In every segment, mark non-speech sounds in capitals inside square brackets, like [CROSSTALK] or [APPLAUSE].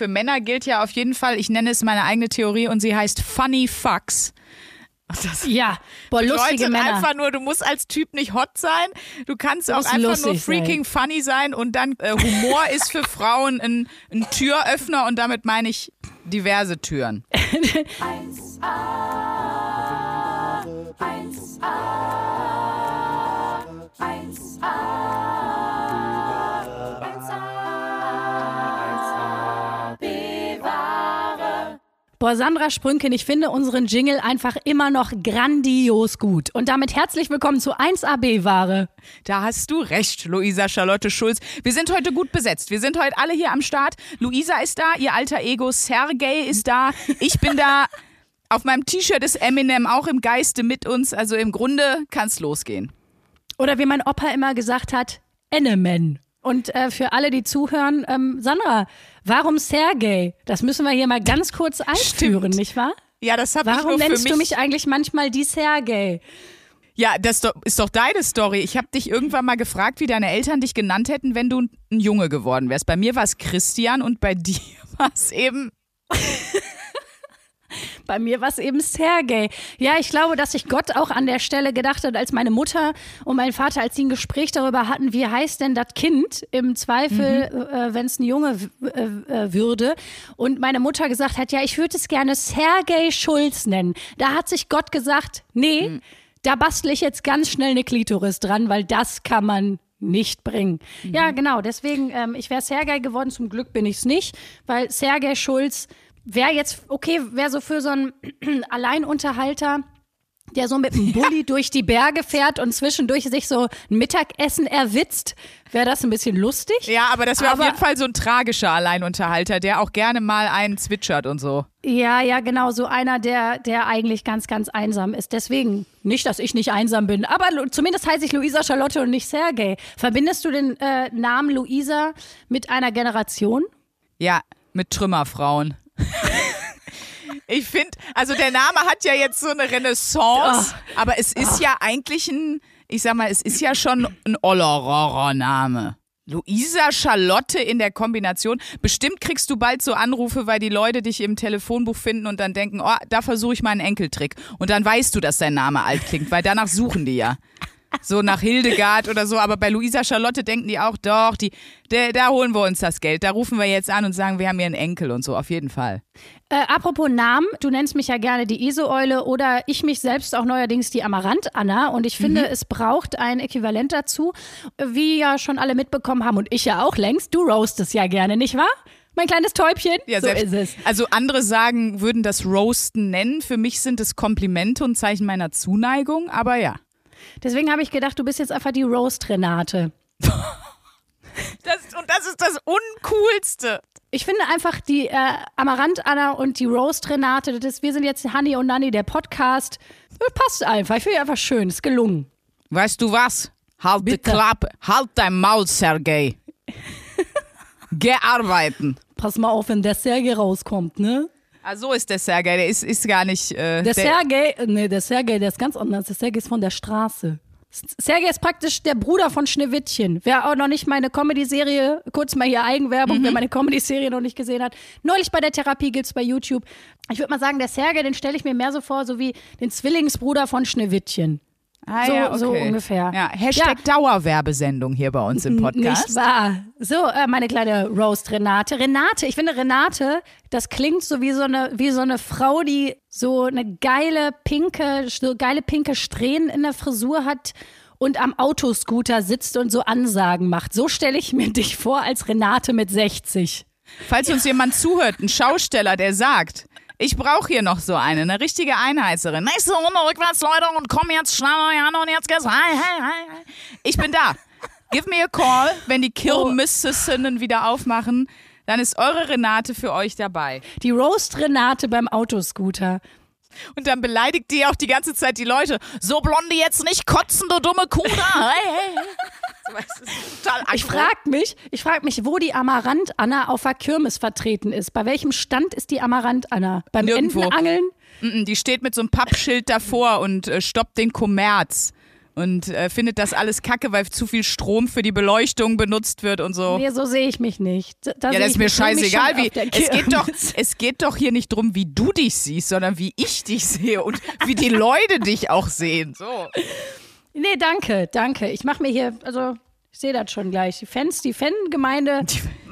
für Männer gilt ja auf jeden Fall, ich nenne es meine eigene Theorie und sie heißt Funny Fucks. Das ja, boah, lustige Männer. einfach nur, du musst als Typ nicht hot sein, du kannst auch einfach nur freaking sein. funny sein und dann äh, Humor ist für [LAUGHS] Frauen ein, ein Türöffner und damit meine ich diverse Türen. 1a, 1a, 1a. Boah, Sandra Sprünken, ich finde unseren Jingle einfach immer noch grandios gut. Und damit herzlich willkommen zu 1AB-Ware. Da hast du recht, Luisa Charlotte Schulz. Wir sind heute gut besetzt. Wir sind heute alle hier am Start. Luisa ist da, ihr alter Ego Sergej ist da. Ich bin da. [LAUGHS] Auf meinem T-Shirt ist Eminem auch im Geiste mit uns. Also im Grunde kann's losgehen. Oder wie mein Opa immer gesagt hat, Enemen. Und äh, für alle, die zuhören, ähm, Sandra, warum Sergej? Das müssen wir hier mal ganz kurz einführen, Stimmt. nicht wahr? Ja, das habe ich nur für mich. Warum nennst du mich eigentlich manchmal die Sergej? Ja, das ist doch deine Story. Ich habe dich irgendwann mal gefragt, wie deine Eltern dich genannt hätten, wenn du ein Junge geworden wärst. Bei mir war es Christian und bei dir [LAUGHS] war es eben bei mir war es eben Sergej. Ja, ich glaube, dass sich Gott auch an der Stelle gedacht hat, als meine Mutter und mein Vater, als sie ein Gespräch darüber hatten, wie heißt denn das Kind im Zweifel, mhm. äh, wenn es ein Junge äh, äh, würde. Und meine Mutter gesagt hat, ja, ich würde es gerne Sergej Schulz nennen. Da hat sich Gott gesagt, nee, mhm. da bastle ich jetzt ganz schnell eine Klitoris dran, weil das kann man nicht bringen. Mhm. Ja, genau. Deswegen, ähm, ich wäre Sergej geworden. Zum Glück bin ich es nicht, weil Sergej Schulz wäre jetzt, okay, wäre so für so einen [CLEARS THROAT] Alleinunterhalter, der so mit dem [LAUGHS] Bulli durch die Berge fährt und zwischendurch sich so ein Mittagessen erwitzt, wäre das ein bisschen lustig. Ja, aber das wäre auf jeden Fall so ein tragischer Alleinunterhalter, der auch gerne mal einen zwitschert und so. Ja, ja, genau, so einer, der, der eigentlich ganz, ganz einsam ist. Deswegen, nicht, dass ich nicht einsam bin, aber zumindest heiße ich Luisa Charlotte und nicht Sergej. Verbindest du den äh, Namen Luisa mit einer Generation? Ja, mit Trümmerfrauen. Ich finde, also der Name hat ja jetzt so eine Renaissance, oh. aber es ist oh. ja eigentlich ein, ich sag mal, es ist ja schon ein Ollerorrer-Name. Luisa Charlotte in der Kombination. Bestimmt kriegst du bald so Anrufe, weil die Leute dich im Telefonbuch finden und dann denken, oh, da versuche ich mal einen Enkeltrick. Und dann weißt du, dass dein Name alt klingt, weil danach suchen die ja so nach Hildegard oder so, aber bei Luisa Charlotte denken die auch, doch, die, der, da holen wir uns das Geld. Da rufen wir jetzt an und sagen, wir haben hier einen Enkel und so, auf jeden Fall. Äh, apropos Namen, du nennst mich ja gerne die Iso-Eule oder ich mich selbst auch neuerdings die Amarant-Anna und ich finde, mhm. es braucht ein Äquivalent dazu, wie ja schon alle mitbekommen haben und ich ja auch längst, du roastest ja gerne, nicht wahr? mein kleines Täubchen. Ja, so selbst, ist es. Also andere sagen, würden das Roasten nennen. Für mich sind es Komplimente und Zeichen meiner Zuneigung, aber ja. Deswegen habe ich gedacht, du bist jetzt einfach die Roast-Renate. Das, und das ist das Uncoolste. Ich finde einfach die äh, Amarant-Anna und die Roast-Renate, wir sind jetzt Honey und Nanny, der Podcast. Das passt einfach. Ich finde einfach schön. Ist gelungen. Weißt du was? Halt Bitte. die Klappe. Halt dein Maul, Sergej. [LAUGHS] Geh arbeiten. Pass mal auf, wenn der Sergej rauskommt, ne? Ah, so ist der Sergej, der ist, ist gar nicht. Äh, der, der Sergej, nee, der Sergej, der ist ganz anders. Der Sergej ist von der Straße. Sergej ist praktisch der Bruder von Schneewittchen. Wer auch noch nicht meine Comedy-Serie, kurz mal hier Eigenwerbung, mhm. wer meine Comedy-Serie noch nicht gesehen hat, neulich bei der Therapie gibt's bei YouTube. Ich würde mal sagen, der Sergej, den stelle ich mir mehr so vor, so wie den Zwillingsbruder von Schneewittchen. Ah, so, ja, okay. so ungefähr. Ja, Hashtag ja. Dauerwerbesendung hier bei uns im [LAUGHS] Podcast. Nicht wahr. So, äh, meine kleine Roast Renate. Renate, ich finde Renate, das klingt so wie so eine, wie so eine Frau, die so eine geile pinke, so geile pinke Strähnen in der Frisur hat und am Autoscooter sitzt und so Ansagen macht. So stelle ich mir [LAUGHS] dich vor als Renate mit 60. Falls uns jemand zuhört, ein Schausteller, der sagt, ich brauche hier noch so eine, eine richtige Einheizerin. Nächste Runde rückwärts, Leute, und komm jetzt schneller an und jetzt geht's. Hi, hi, hi. Ich bin da. Give me a call, wenn die Kirmessinnen oh. wieder aufmachen. Dann ist eure Renate für euch dabei. Die Roast-Renate beim Autoscooter. Und dann beleidigt die auch die ganze Zeit die Leute. So blonde jetzt nicht kotzen, du dumme Kuh da. Hey, hey. [LAUGHS] ich frage mich, ich frag mich, wo die Amarant-Anna auf der Kirmes vertreten ist. Bei welchem Stand ist die Amarant-Anna? Beim Nirgendwo. Entenangeln? Die steht mit so einem Pappschild davor und äh, stoppt den Kommerz. und äh, findet das alles kacke, weil zu viel Strom für die Beleuchtung benutzt wird und so. Nee, so sehe ich mich nicht. Da ja, das ist mir scheißegal, wie. Es Es geht, doch, es geht doch hier nicht drum, wie du dich siehst, sondern wie ich dich sehe und wie die Leute dich auch sehen. So. Nee, danke, danke. Ich mache mir hier, also ich sehe das schon gleich. Die Fans, die Fangemeinde,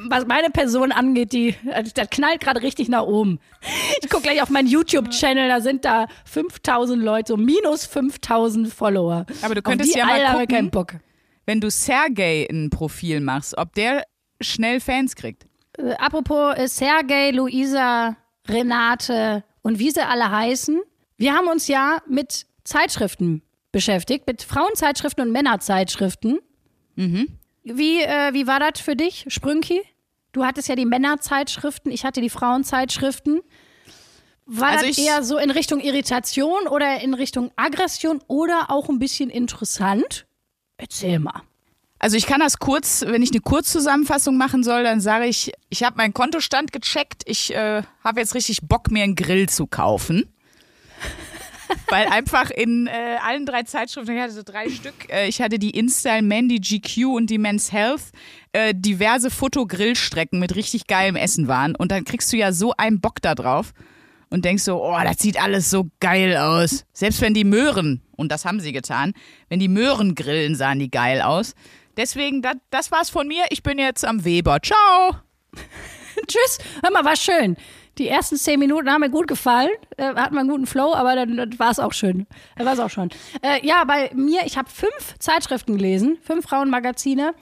was meine Person angeht, die, also das knallt gerade richtig nach oben. Ich gucke gleich auf meinen YouTube-Channel, da sind da 5000 Leute, so minus 5000 Follower. Aber du könntest ja mal gucken. keinen Bock. Wenn du Sergej ein Profil machst, ob der schnell Fans kriegt. Äh, apropos äh, Sergej, Luisa, Renate und wie sie alle heißen, wir haben uns ja mit Zeitschriften beschäftigt, mit Frauenzeitschriften und Männerzeitschriften. Wie, äh, wie war das für dich, Sprünki? Du hattest ja die Männerzeitschriften, ich hatte die Frauenzeitschriften. War Also das eher so in Richtung Irritation oder in Richtung Aggression oder auch ein bisschen interessant? Erzähl mal. Also ich kann das kurz, wenn ich eine Kurzzusammenfassung machen soll, dann sage ich, ich habe meinen Kontostand gecheckt, ich äh, habe jetzt richtig Bock, mir einen Grill zu kaufen. Weil einfach in äh, allen drei Zeitschriften, ich hatte so drei Stück, äh, ich hatte die InStyle, Man, die GQ und die Men's Health, äh, diverse Fotogrillstrecken mit richtig geilem Essen waren. Und dann kriegst du ja so einen Bock da drauf und denkst so, oh, das sieht alles so geil aus. Selbst wenn die Möhren, und das haben sie getan, wenn die Möhren grillen, sahen die geil aus. Deswegen, das, das war's von mir. Ich bin jetzt am Weber. Ciao. Tschüss. Hör mal, war schön. Die ersten zehn Minuten haben mir gut gefallen. Äh, hatten wir einen guten Flow, aber dann, dann war es auch schön. Dann war es auch schon. Äh, ja, bei mir, ich habe fünf Zeitschriften gelesen, fünf Frauenmagazine.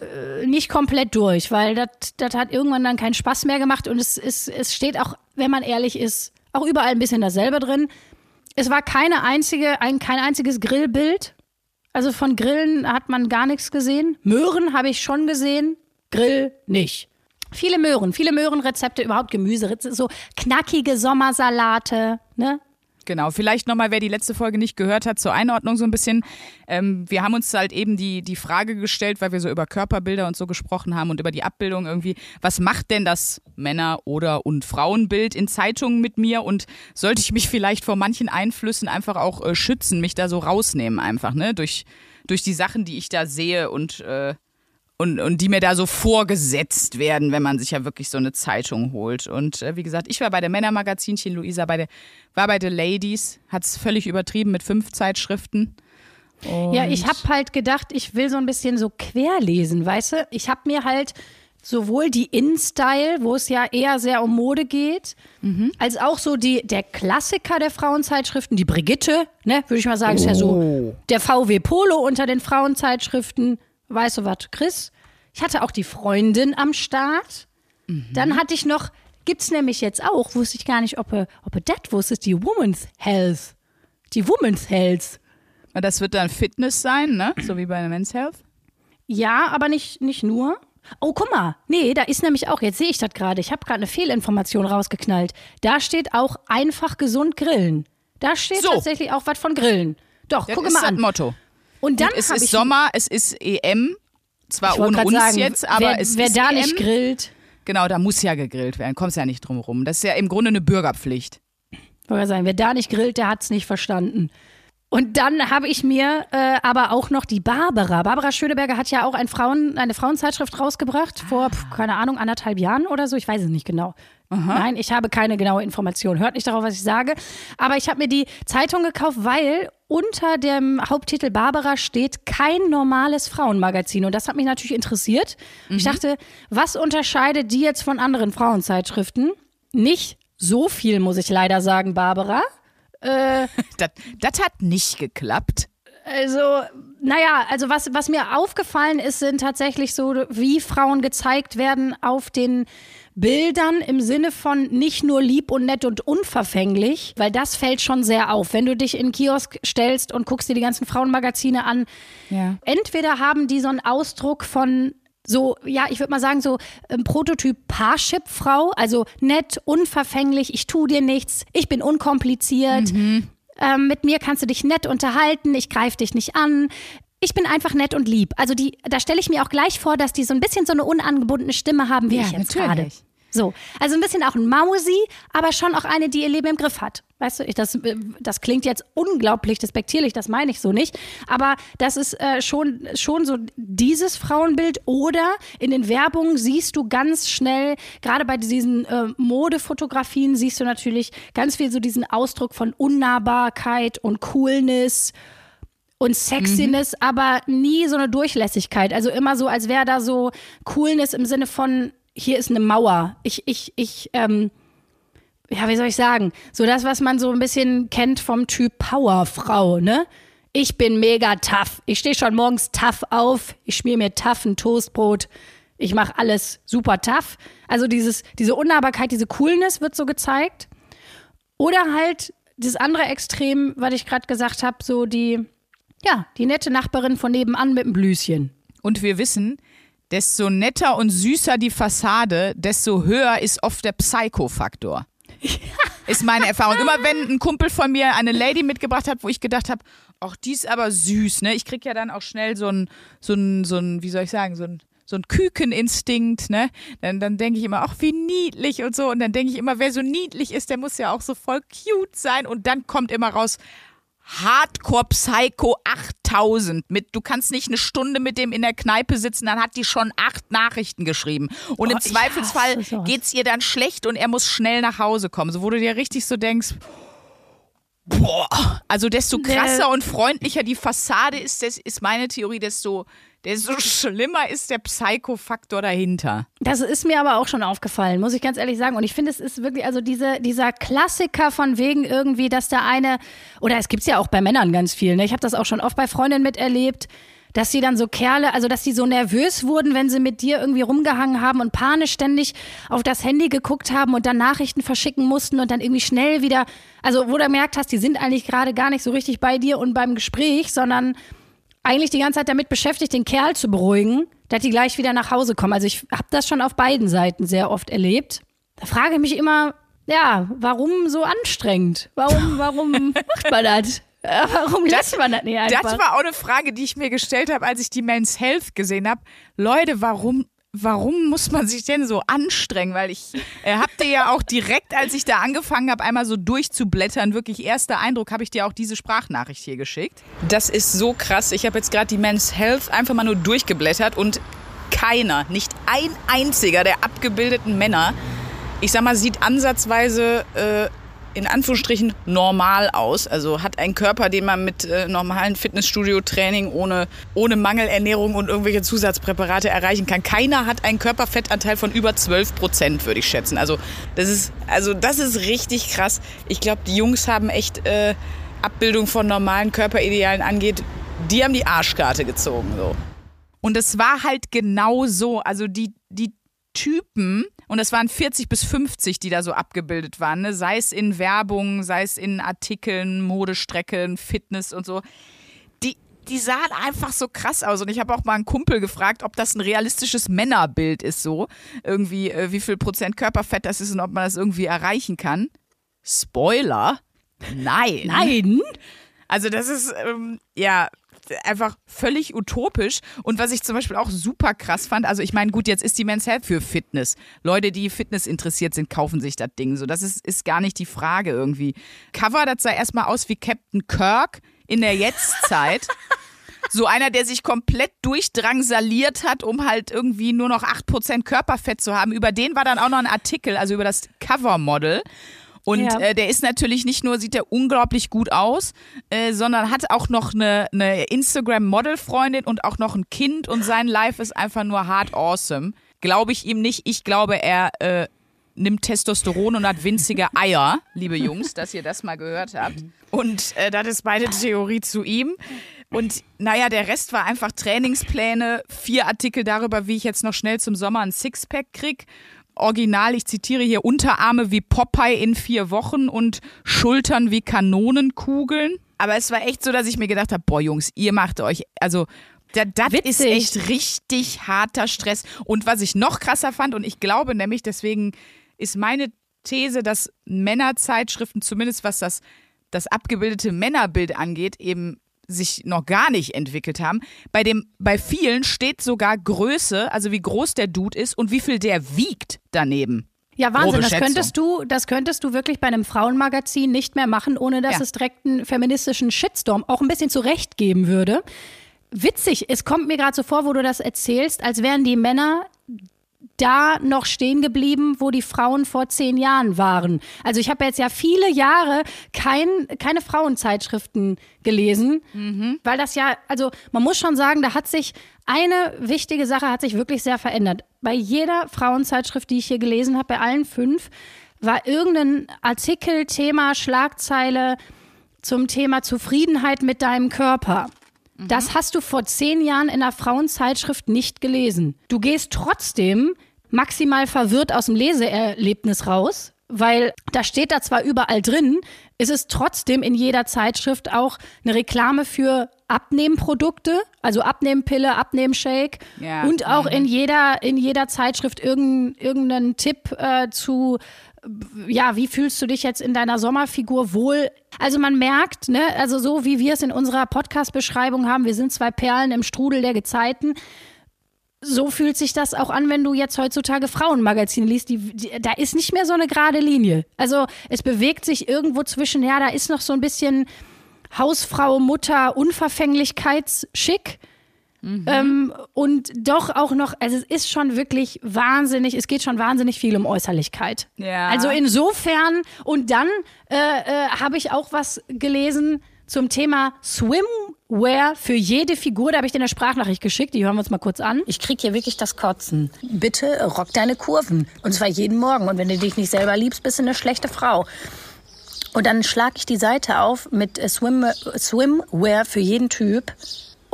Äh, nicht komplett durch, weil das hat irgendwann dann keinen Spaß mehr gemacht und es, es, es steht auch, wenn man ehrlich ist, auch überall ein bisschen dasselbe drin. Es war keine einzige, ein, kein einziges Grillbild. Also von Grillen hat man gar nichts gesehen. Möhren habe ich schon gesehen, Grill nicht. Viele Möhren, viele Möhrenrezepte, überhaupt Gemüse, so knackige Sommersalate, ne? Genau, vielleicht nochmal, wer die letzte Folge nicht gehört hat, zur Einordnung so ein bisschen. Ähm, wir haben uns halt eben die, die Frage gestellt, weil wir so über Körperbilder und so gesprochen haben und über die Abbildung irgendwie, was macht denn das Männer- oder und Frauenbild in Zeitungen mit mir und sollte ich mich vielleicht vor manchen Einflüssen einfach auch äh, schützen, mich da so rausnehmen einfach, ne, durch, durch die Sachen, die ich da sehe und, äh, und, und die mir da so vorgesetzt werden, wenn man sich ja wirklich so eine Zeitung holt. Und äh, wie gesagt, ich war bei der Männermagazinchen, Luisa bei der, war bei der Ladies, hat es völlig übertrieben mit fünf Zeitschriften. Ja, ich habe halt gedacht, ich will so ein bisschen so querlesen, weißt du? Ich habe mir halt sowohl die In-Style, wo es ja eher sehr um Mode geht, als auch so die, der Klassiker der Frauenzeitschriften, die Brigitte, ne, würde ich mal sagen, ist ja so der VW Polo unter den Frauenzeitschriften. Weißt du was, Chris? Ich hatte auch die Freundin am Start. Dann hatte ich noch, gibt's nämlich jetzt auch, wusste ich gar nicht, ob er, ob er das wusste, die Women's Health. Die Women's Health. Das wird dann Fitness sein, ne? So wie bei der Men's Health. Ja, aber nicht, nicht nur. Oh, guck mal. Nee, da ist nämlich auch, jetzt sehe ich das gerade, ich habe gerade eine Fehlinformation rausgeknallt. Da steht auch einfach gesund grillen. Da steht So. tatsächlich auch was von Grillen. Doch, Das guck mal das an. Motto. Und dann es habe ist Sommer, es ist EM. Zwar wollte ohne uns sagen, jetzt, aber wer, es wer ist da EM. nicht grillt, Genau, da muss ja gegrillt werden. Kommst ja nicht drum rum. Das ist ja im Grunde eine Bürgerpflicht. wollte ich sagen, wer da nicht grillt, der hat's nicht verstanden. Und dann habe ich mir äh, aber auch noch die Barbara. Barbara Schöneberger hat ja auch ein Frauen, eine Frauenzeitschrift rausgebracht vor, pf, keine Ahnung, anderthalb Jahren oder so. Ich weiß es nicht genau. Nein, ich habe keine genaue Information. Hört nicht darauf, was ich sage. Aber ich habe mir die Zeitung gekauft, weil unter dem Haupttitel Barbara steht kein normales Frauenmagazin. Und das hat mich natürlich interessiert. Ich dachte, was unterscheidet die jetzt von anderen Frauenzeitschriften? Nicht so viel, muss ich leider sagen, Barbara. Das, das hat nicht geklappt. Also, naja, also was, was mir aufgefallen ist, sind tatsächlich so, wie Frauen gezeigt werden auf den Bildern im Sinne von nicht nur lieb und nett und unverfänglich, weil das fällt schon sehr auf. Wenn du dich in den Kiosk stellst und guckst dir die ganzen Frauenmagazine an, Ja. entweder haben die so einen Ausdruck von so, ja, ich würde mal sagen, so ähm, Prototyp Parship-Frau, also nett, unverfänglich, ich tu dir nichts, ich bin unkompliziert, ähm, mit mir kannst du dich nett unterhalten, ich greife dich nicht an. Ich bin einfach nett und lieb. Also die, da stelle ich mir auch gleich vor, dass die so ein bisschen so eine unangebundene Stimme haben, wie Ja, ich jetzt gerade. So, also ein bisschen auch ein Mausi, aber schon auch eine, die ihr Leben im Griff hat. Weißt du, ich, das, äh, das klingt jetzt unglaublich despektierlich, das meine ich so nicht. Aber das ist äh, schon, schon so dieses Frauenbild. Oder in den Werbungen siehst du ganz schnell, gerade bei diesen äh, Modefotografien, siehst du natürlich ganz viel so diesen Ausdruck von Unnahbarkeit und Coolness und Sexiness, mhm. aber nie so eine Durchlässigkeit. Also immer so, als wäre da so Coolness im Sinne von, hier ist eine Mauer. Ich, ich, ich, ähm, ja, wie soll ich sagen? So das, was man so ein bisschen kennt vom Typ Powerfrau, ne? Ich bin mega tough. Ich stehe schon morgens tough auf. Ich schmier mir tough ein Toastbrot. Ich mache alles super tough. Also dieses, diese Unnahbarkeit, diese Coolness wird so gezeigt. Oder halt das andere Extrem, was ich gerade gesagt habe, so die, ja, die nette Nachbarin von nebenan mit dem Blüschen. Und wir wissen, desto netter und süßer die Fassade, desto höher ist oft der Psycho-Faktor. [LAUGHS] Ist meine Erfahrung. Immer wenn ein Kumpel von mir eine Lady mitgebracht hat, wo ich gedacht habe, ach, die ist aber süß, ne? Ich krieg ja dann auch schnell so ein, so ein, so ein, wie soll ich sagen, so ein, so ein Kükeninstinkt, ne? Dann, dann denke ich immer, ach, wie niedlich und so. Und dann denke ich immer, wer so niedlich ist, der muss ja auch so voll cute sein. Und dann kommt immer raus, Hardcore Psycho 8000 mit du kannst nicht eine Stunde mit dem in der Kneipe sitzen, dann hat die schon acht Nachrichten geschrieben. Und oh, im Zweifelsfall geht's ihr dann schlecht und er muss schnell nach Hause kommen, so wo du dir richtig so denkst, boah, also desto krasser und freundlicher die Fassade ist, das ist meine Theorie, desto desto schlimmer ist der Psycho-Faktor dahinter. Das ist mir aber auch schon aufgefallen, muss ich ganz ehrlich sagen. Und ich finde, es ist wirklich, also diese, dieser Klassiker von wegen irgendwie, dass der eine, oder es gibt es ja auch bei Männern ganz viel, ne? ich habe das auch schon oft bei Freundinnen miterlebt, dass sie dann so Kerle, also dass sie so nervös wurden, wenn sie mit dir irgendwie rumgehangen haben und panisch ständig auf das Handy geguckt haben und dann Nachrichten verschicken mussten und dann irgendwie schnell wieder, also wo du merkt hast, die sind eigentlich gerade gar nicht so richtig bei dir und beim Gespräch, sondern eigentlich die ganze Zeit damit beschäftigt, den Kerl zu beruhigen, dass die gleich wieder nach Hause kommen. Also ich habe das schon auf beiden Seiten sehr oft erlebt. Da frage ich mich immer, ja, warum so anstrengend? Warum, [LAUGHS] warum macht man das? Warum lässt man das nicht einfach? Das war auch eine Frage, die ich mir gestellt habe, als ich die Men's Health gesehen habe. Leute, warum warum muss man sich denn so anstrengen? Weil ich äh, hab dir ja auch direkt, als ich da angefangen habe, einmal so durchzublättern, wirklich erster Eindruck, habe ich dir auch diese Sprachnachricht hier geschickt. Das ist so krass. Ich habe jetzt gerade die Men's Health einfach mal nur durchgeblättert und keiner, nicht ein einziger der abgebildeten Männer, ich sag mal, sieht ansatzweise äh, in Anführungsstrichen normal aus. Also hat einen Körper, den man mit äh, normalen Fitnessstudio-Training ohne, ohne Mangelernährung und irgendwelche Zusatzpräparate erreichen kann. Keiner hat einen Körperfettanteil von über 12 Prozent, würde ich schätzen. Also das ist, also das ist richtig krass. Ich glaube, die Jungs haben echt äh, Abbildung von normalen Körperidealen angeht, die haben die Arschkarte gezogen. So. Und es war halt genau so. Also die, die Typen, und es waren 40 bis 50, die da so abgebildet waren, ne? sei es in Werbung, sei es in Artikeln, Modestrecken, Fitness und so. Die, die sahen einfach so krass aus. Und ich habe auch mal einen Kumpel gefragt, ob das ein realistisches Männerbild ist, so. Irgendwie, äh, wie viel Prozent Körperfett das ist und ob man das irgendwie erreichen kann. Spoiler? Nein. Nein? Also, das ist, ähm, ja, einfach völlig utopisch. Und was ich zum Beispiel auch super krass fand, also ich meine, gut, jetzt ist die Men's Health für Fitness. Leute, die Fitness interessiert sind, kaufen sich das Ding. So, das ist, ist gar nicht die Frage irgendwie. Cover, das sah erstmal aus wie Captain Kirk in der Jetztzeit. [LAUGHS] So einer, der sich komplett durchdrangsaliert hat, um halt irgendwie nur noch 8% Körperfett zu haben. Über den war dann auch noch ein Artikel, also über das Covermodel. Und ja. äh, der ist natürlich nicht nur, sieht der unglaublich gut aus, äh, sondern hat auch noch eine, eine Instagram-Model-Freundin und auch noch ein Kind und sein Life ist einfach nur hard awesome. Glaube ich ihm nicht. Ich glaube, er äh, nimmt Testosteron und hat winzige Eier, liebe Jungs, dass ihr das mal gehört habt. Und äh, das ist meine Theorie zu ihm. Und naja, der Rest war einfach Trainingspläne, vier Artikel darüber, wie ich jetzt noch schnell zum Sommer ein Sixpack krieg Original, ich zitiere hier, Unterarme wie Popeye in vier Wochen und Schultern wie Kanonenkugeln. Aber es war echt so, dass ich mir gedacht habe, boah Jungs, ihr macht euch, also das ist echt richtig harter Stress. Und was ich noch krasser fand, und ich glaube nämlich, deswegen ist meine These, dass Männerzeitschriften, zumindest was das, das abgebildete Männerbild angeht, eben sich noch gar nicht entwickelt haben. Bei, dem, bei vielen steht sogar Größe, also wie groß der Dude ist und wie viel der wiegt daneben. Ja, Wahnsinn, das könntest du, das könntest du wirklich bei einem Frauenmagazin nicht mehr machen, ohne dass Ja. es direkt einen feministischen Shitstorm auch ein bisschen zurecht geben würde. Witzig, es kommt mir gerade so vor, wo du das erzählst, als wären die Männer da noch stehen geblieben, wo die Frauen vor zehn Jahren waren. Also ich habe jetzt ja viele Jahre kein, keine Frauenzeitschriften gelesen, weil das ja, also man muss schon sagen, da hat sich eine wichtige Sache hat sich wirklich sehr verändert. Bei jeder Frauenzeitschrift, die ich hier gelesen habe, bei allen fünf, war irgendein Artikel, Thema, Schlagzeile zum Thema Zufriedenheit mit deinem Körper. Das hast du vor zehn Jahren in einer Frauenzeitschrift nicht gelesen. Du gehst trotzdem maximal verwirrt aus dem Leseerlebnis raus, weil da steht da zwar überall drin, ist es trotzdem in jeder Zeitschrift auch eine Reklame für Abnehmprodukte, also Abnehmpille, Abnehmshake Ja. und auch in jeder in jeder Zeitschrift irgendein, irgendeinen Tipp äh, zu ja, wie fühlst du dich jetzt in deiner Sommerfigur wohl? Also man merkt, ne, also so wie wir es in unserer Podcast-Beschreibung haben, wir sind zwei Perlen im Strudel der Gezeiten. So fühlt sich das auch an, wenn du jetzt heutzutage Frauenmagazine liest. Die, die, da ist nicht mehr so eine gerade Linie. Also es bewegt sich irgendwo zwischen, ja, da ist noch so ein bisschen Hausfrau, Mutter, Unverfänglichkeitsschick. Ähm, und doch auch noch, also es ist schon wirklich wahnsinnig, es geht schon wahnsinnig viel um Äußerlichkeit. Ja. Also insofern, und dann äh, äh, habe ich auch was gelesen zum Thema Swimwear für jede Figur. Da habe ich dir eine Sprachnachricht geschickt, die hören wir uns mal kurz an. Ich krieg hier wirklich das Kotzen. Bitte rock deine Kurven. Und zwar jeden Morgen. Und wenn du dich nicht selber liebst, bist du eine schlechte Frau. Und dann schlage ich die Seite auf mit äh, Swim, Swimwear für jeden Typ.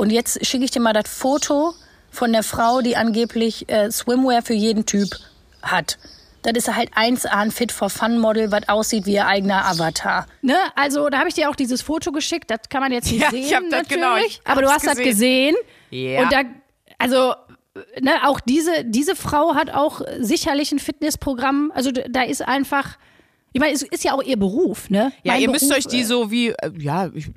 Und jetzt schicke ich dir mal das Foto von der Frau, die angeblich äh, Swimwear für jeden Typ hat. Das ist halt 1A ein Fit for Fun Model, was aussieht wie ihr eigener Avatar. Ne? Also da habe ich dir auch dieses Foto geschickt, das kann man jetzt nicht Ja, sehen ich hab das- natürlich. genau, ich aber du hast das gesehen. Ja. Und da, also ne, auch diese, diese Frau hat auch sicherlich ein Fitnessprogramm. Also da ist einfach, ich meine, es ist ja auch ihr Beruf, ne? Ja, Mein ihr müsst Beruf, euch die so wie, äh, ja, ich,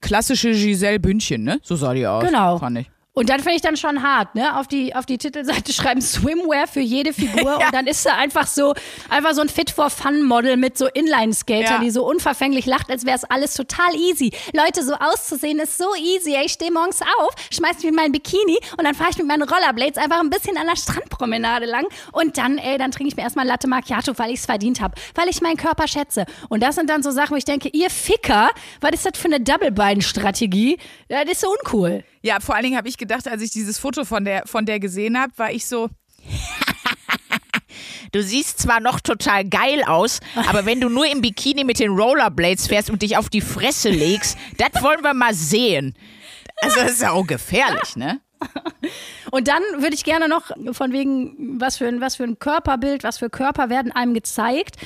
klassische Giselle Bündchen, ne? So sah die aus. Genau. Fand ich. Und dann finde ich dann schon hart, ne? Auf die, auf die Titelseite [LAUGHS] schreiben Swimwear für jede Figur [LAUGHS] und dann ist da einfach so, einfach so ein Fit for Fun Model mit so Inline-Skater, Ja. die so unverfänglich lacht, als wäre es alles total easy. Leute, so auszusehen ist so easy. Ey, Ich stehe morgens auf, schmeiß mich in mein Bikini und dann fahre ich mit meinen Rollerblades einfach ein bisschen an der Strandpromenade lang und dann, ey, dann trinke ich mir erstmal Latte Macchiato, weil ich es verdient habe, weil ich meinen Körper schätze. Und das sind dann so Sachen, wo ich denke, ihr Ficker, was ist das für eine Double-Bein-Strategie? Das ist so uncool. Ja, vor allen Dingen habe ich gedacht, als ich dieses Foto von der, von der gesehen habe, war ich so. [LAUGHS] Du siehst zwar noch total geil aus, aber wenn du nur im Bikini mit den Rollerblades fährst und dich auf die Fresse legst, das wollen wir mal sehen. Also das ist ja auch gefährlich, ne? Und dann würde ich gerne noch von wegen, was für ein, was für ein Körperbild, was für Körper werden einem gezeigt.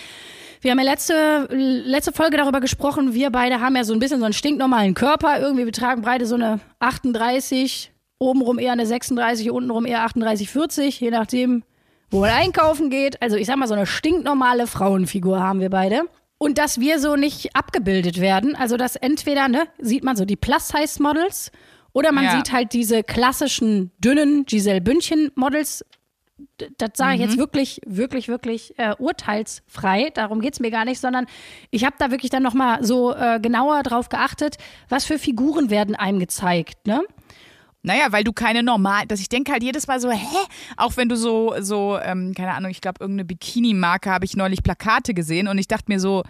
Wir haben ja letzte, letzte Folge darüber gesprochen, wir beide haben ja so ein bisschen so einen stinknormalen Körper. Irgendwie, wir tragen beide so eine 38, obenrum eher eine 36, untenrum eher 38, 40, je nachdem, wo man einkaufen geht. Also ich sag mal, so eine stinknormale Frauenfigur haben wir beide. Und dass wir so nicht abgebildet werden, also dass entweder, ne, sieht man so die Plus-Size-Models oder man Ja. sieht halt diese klassischen, dünnen Giselle Bündchen-Models. Das sage ich jetzt wirklich, wirklich, wirklich äh, urteilsfrei. Darum geht's mir gar nicht, sondern ich habe da wirklich dann nochmal so äh, genauer drauf geachtet, was für Figuren werden einem gezeigt, ne? Naja, weil du keine normal, dass ich denke halt jedes Mal so, hä? Auch wenn du so, so, ähm, keine Ahnung, ich glaube, irgendeine Bikini-Marke habe ich neulich Plakate gesehen und ich dachte mir so,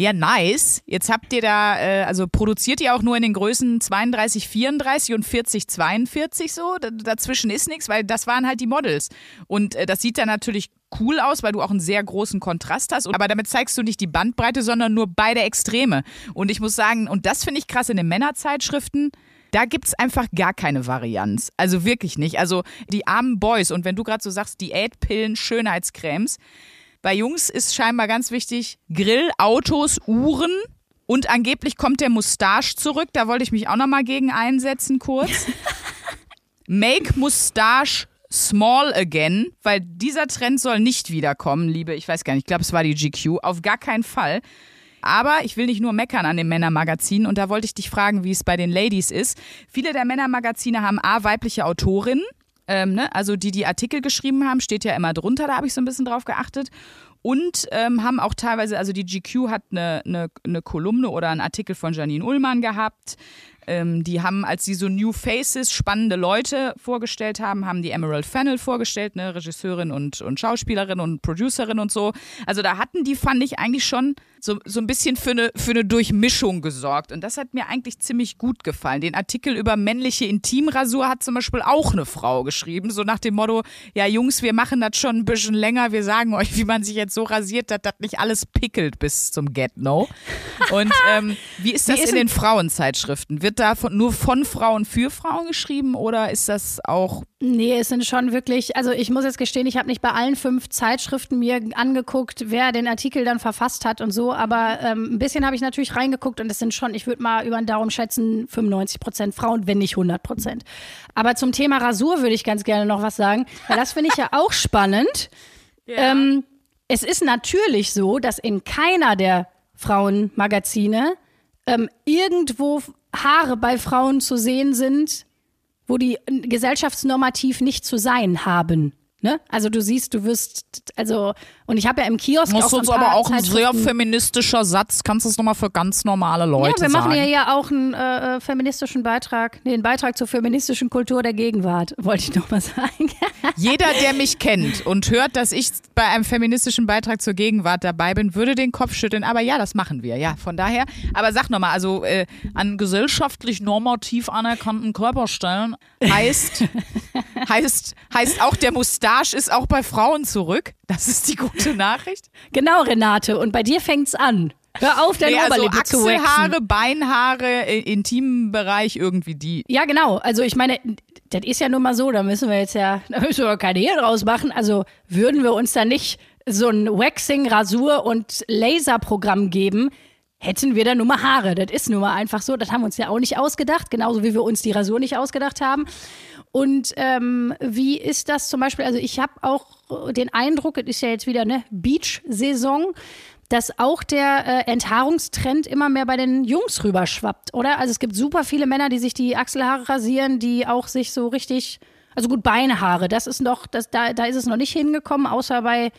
ja, nice. Jetzt habt ihr da, äh, also produziert ihr auch nur in den Größen 32, 34 und 40, 42 so? D dazwischen ist nichts, weil das waren halt die Models. Und äh, das sieht dann natürlich cool aus, weil du auch einen sehr großen Kontrast hast. Aber damit zeigst du nicht die Bandbreite, sondern nur beide Extreme. Und ich muss sagen, und das finde ich krass in den Männerzeitschriften, da gibt's einfach gar keine Varianz. Also wirklich nicht. Also die armen Boys und wenn du gerade so sagst, Diätpillen, Schönheitscremes, bei Jungs ist scheinbar ganz wichtig Grill, Autos, Uhren und angeblich kommt der Mustache zurück. Da wollte ich mich auch nochmal gegen einsetzen kurz. [LAUGHS] Make Mustache small again, weil dieser Trend soll nicht wiederkommen, liebe, ich weiß gar nicht, ich glaube, es war die GQ, auf gar keinen Fall. Aber ich will nicht nur meckern an den Männermagazinen und da wollte ich dich fragen, wie es bei den Ladies ist. Viele der Männermagazine haben A, weibliche Autorinnen, Ähm, ne? Also die, die Artikel geschrieben haben, steht ja immer drunter, da habe ich so ein bisschen drauf geachtet. Und ähm, haben auch teilweise, also die GQ hat eine, eine, eine Kolumne oder einen Artikel von Janine Ullmann gehabt. Ähm, die haben, als sie so New Faces, spannende Leute vorgestellt haben, haben die Emerald Fennel vorgestellt, ne, Regisseurin und, und Schauspielerin und Producerin und so. Also da hatten die, fand ich eigentlich schon so, so ein bisschen für eine, für eine Durchmischung gesorgt. Und das hat mir eigentlich ziemlich gut gefallen. Den Artikel über männliche Intimrasur hat zum Beispiel auch eine Frau geschrieben, so nach dem Motto, ja Jungs, wir machen das schon ein bisschen länger, wir sagen euch, wie man sich jetzt so rasiert, dass das nicht alles pickelt bis zum Get-No. Und ähm, wie ist das wie ist in den Frauenzeitschriften? Wird da von, nur von Frauen für Frauen geschrieben oder ist das auch Nee, es sind schon wirklich, also ich muss jetzt gestehen, ich habe nicht bei allen fünf Zeitschriften mir angeguckt, wer den Artikel dann verfasst hat und so, aber ähm, ein bisschen habe ich natürlich reingeguckt und es sind schon, ich würde mal über den Daumen schätzen, 95 Prozent Frauen, wenn nicht 100 Prozent. Aber zum Thema Rasur würde ich ganz gerne noch was sagen, weil das finde ich ja auch spannend. [LAUGHS] Ja. Ähm, es ist natürlich so, dass in keiner der Frauenmagazine ähm, irgendwo Haare bei Frauen zu sehen sind, wo die gesellschaftsnormativ nicht zu sein haben. Ne? Also du siehst, du wirst, also, und ich habe ja im Kiosk. Ist uns aber auch ein sehr feministischer Satz. Kannst du es nochmal für ganz normale Leute sagen? Ja, wir machen ja ja auch einen äh, äh, feministischen Beitrag, nee, einen Beitrag zur feministischen Kultur der Gegenwart, [LAUGHS] wollte ich nochmal sagen. Jeder, der mich kennt und hört, dass ich bei einem feministischen Beitrag zur Gegenwart dabei bin, würde den Kopf schütteln. Aber ja, das machen wir, ja, von daher. Aber sag nochmal, also äh, an gesellschaftlich normativ anerkannten Körperstellen heißt, [LAUGHS] heißt, heißt auch der Mustache ist auch bei Frauen zurück. Das ist die gute Nachricht. Genau, Renate. Und bei dir fängt's an. Hör auf, deine nee, also Oberlippe zu Achselhaare, Beinhaare, intimen Bereich irgendwie die. Ja, genau. Also ich meine, das ist ja nun mal so, da müssen wir jetzt ja, da müssen wir keine Hehl draus machen. Also würden wir uns da nicht so ein Waxing, Rasur und Laserprogramm geben, hätten wir da nur mal Haare. Das ist nun mal einfach so. Das haben wir uns ja auch nicht ausgedacht, genauso wie wir uns die Rasur nicht ausgedacht haben. Und ähm, wie ist das zum Beispiel? Also ich habe auch den Eindruck, es ist ja jetzt wieder eine Beach-Saison, dass auch der äh, Enthaarungstrend immer mehr bei den Jungs rüberschwappt, oder? Also es gibt super viele Männer, die sich die Achselhaare rasieren, die auch sich so richtig, also gut Beinhaare, das ist noch, das, da, da ist es noch nicht hingekommen, außer bei,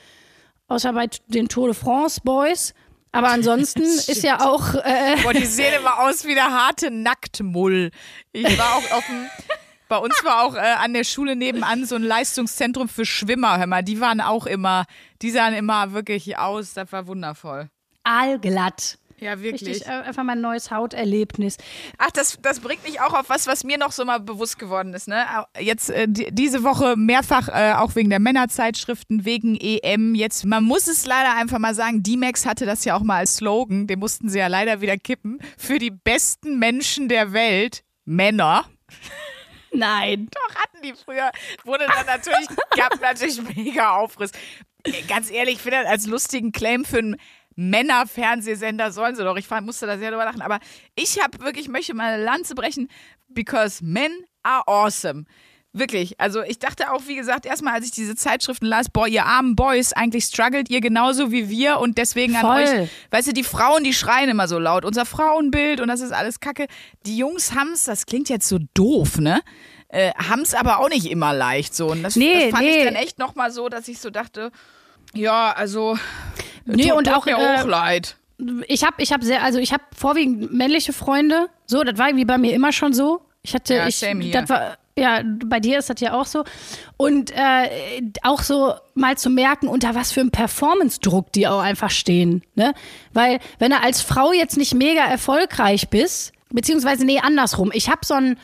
außer bei den Tour de France Boys. Aber ansonsten [LAUGHS] ist ja auch. Äh Boah, die sehen immer aus wie der harte Nacktmull. Ich war auch auf dem bei uns war auch äh, an der Schule nebenan so ein Leistungszentrum für Schwimmer. Hör mal, die waren auch immer, die sahen immer wirklich aus. Das war wundervoll. Allglatt. Ja, wirklich. Richtig, äh, einfach mal ein neues Hauterlebnis. Ach, das, das bringt mich auch auf was, was mir noch so mal bewusst geworden ist. Ne? Jetzt äh, die, diese Woche mehrfach, äh, auch wegen der Männerzeitschriften, wegen EM. Jetzt, man muss es leider einfach mal sagen, D-Max hatte das ja auch mal als Slogan, den mussten sie ja leider wieder kippen. Für die besten Menschen der Welt, Männer. Nein. Doch, hatten die früher. Wurde dann natürlich, gab [LAUGHS] natürlich mega Aufriss. Ganz ehrlich, ich finde das als lustigen Claim für einen Männerfernsehsender sollen sie doch. Ich musste da sehr drüber lachen. Aber ich habe wirklich, möchte mal eine Lanze brechen, because men are awesome. Wirklich. Also ich dachte auch, wie gesagt, erstmal, als ich diese Zeitschriften las, boah, ihr armen Boys, eigentlich struggelt ihr genauso wie wir und deswegen Voll. an euch. Weißt du, die Frauen, die schreien immer so laut. Unser Frauenbild und das ist alles Kacke. Die Jungs haben's, das klingt jetzt so doof, ne? Äh, haben's aber auch nicht immer leicht so. Und das, nee, das fand nee. ich dann echt nochmal so, dass ich so dachte, ja, also. Nee, und auch, mir äh, auch leid. Ich habe ich hab sehr, also ich habe vorwiegend männliche Freunde. So, das war irgendwie bei mir immer schon so. Ich hatte, Ja, ich, das war, ja, bei dir ist das ja auch so. Und äh, auch so mal zu merken, unter was für einem Performance-Druck die auch einfach stehen. Ne? Weil, wenn du als Frau jetzt nicht mega erfolgreich bist, beziehungsweise, nee, andersrum. Ich habe so ein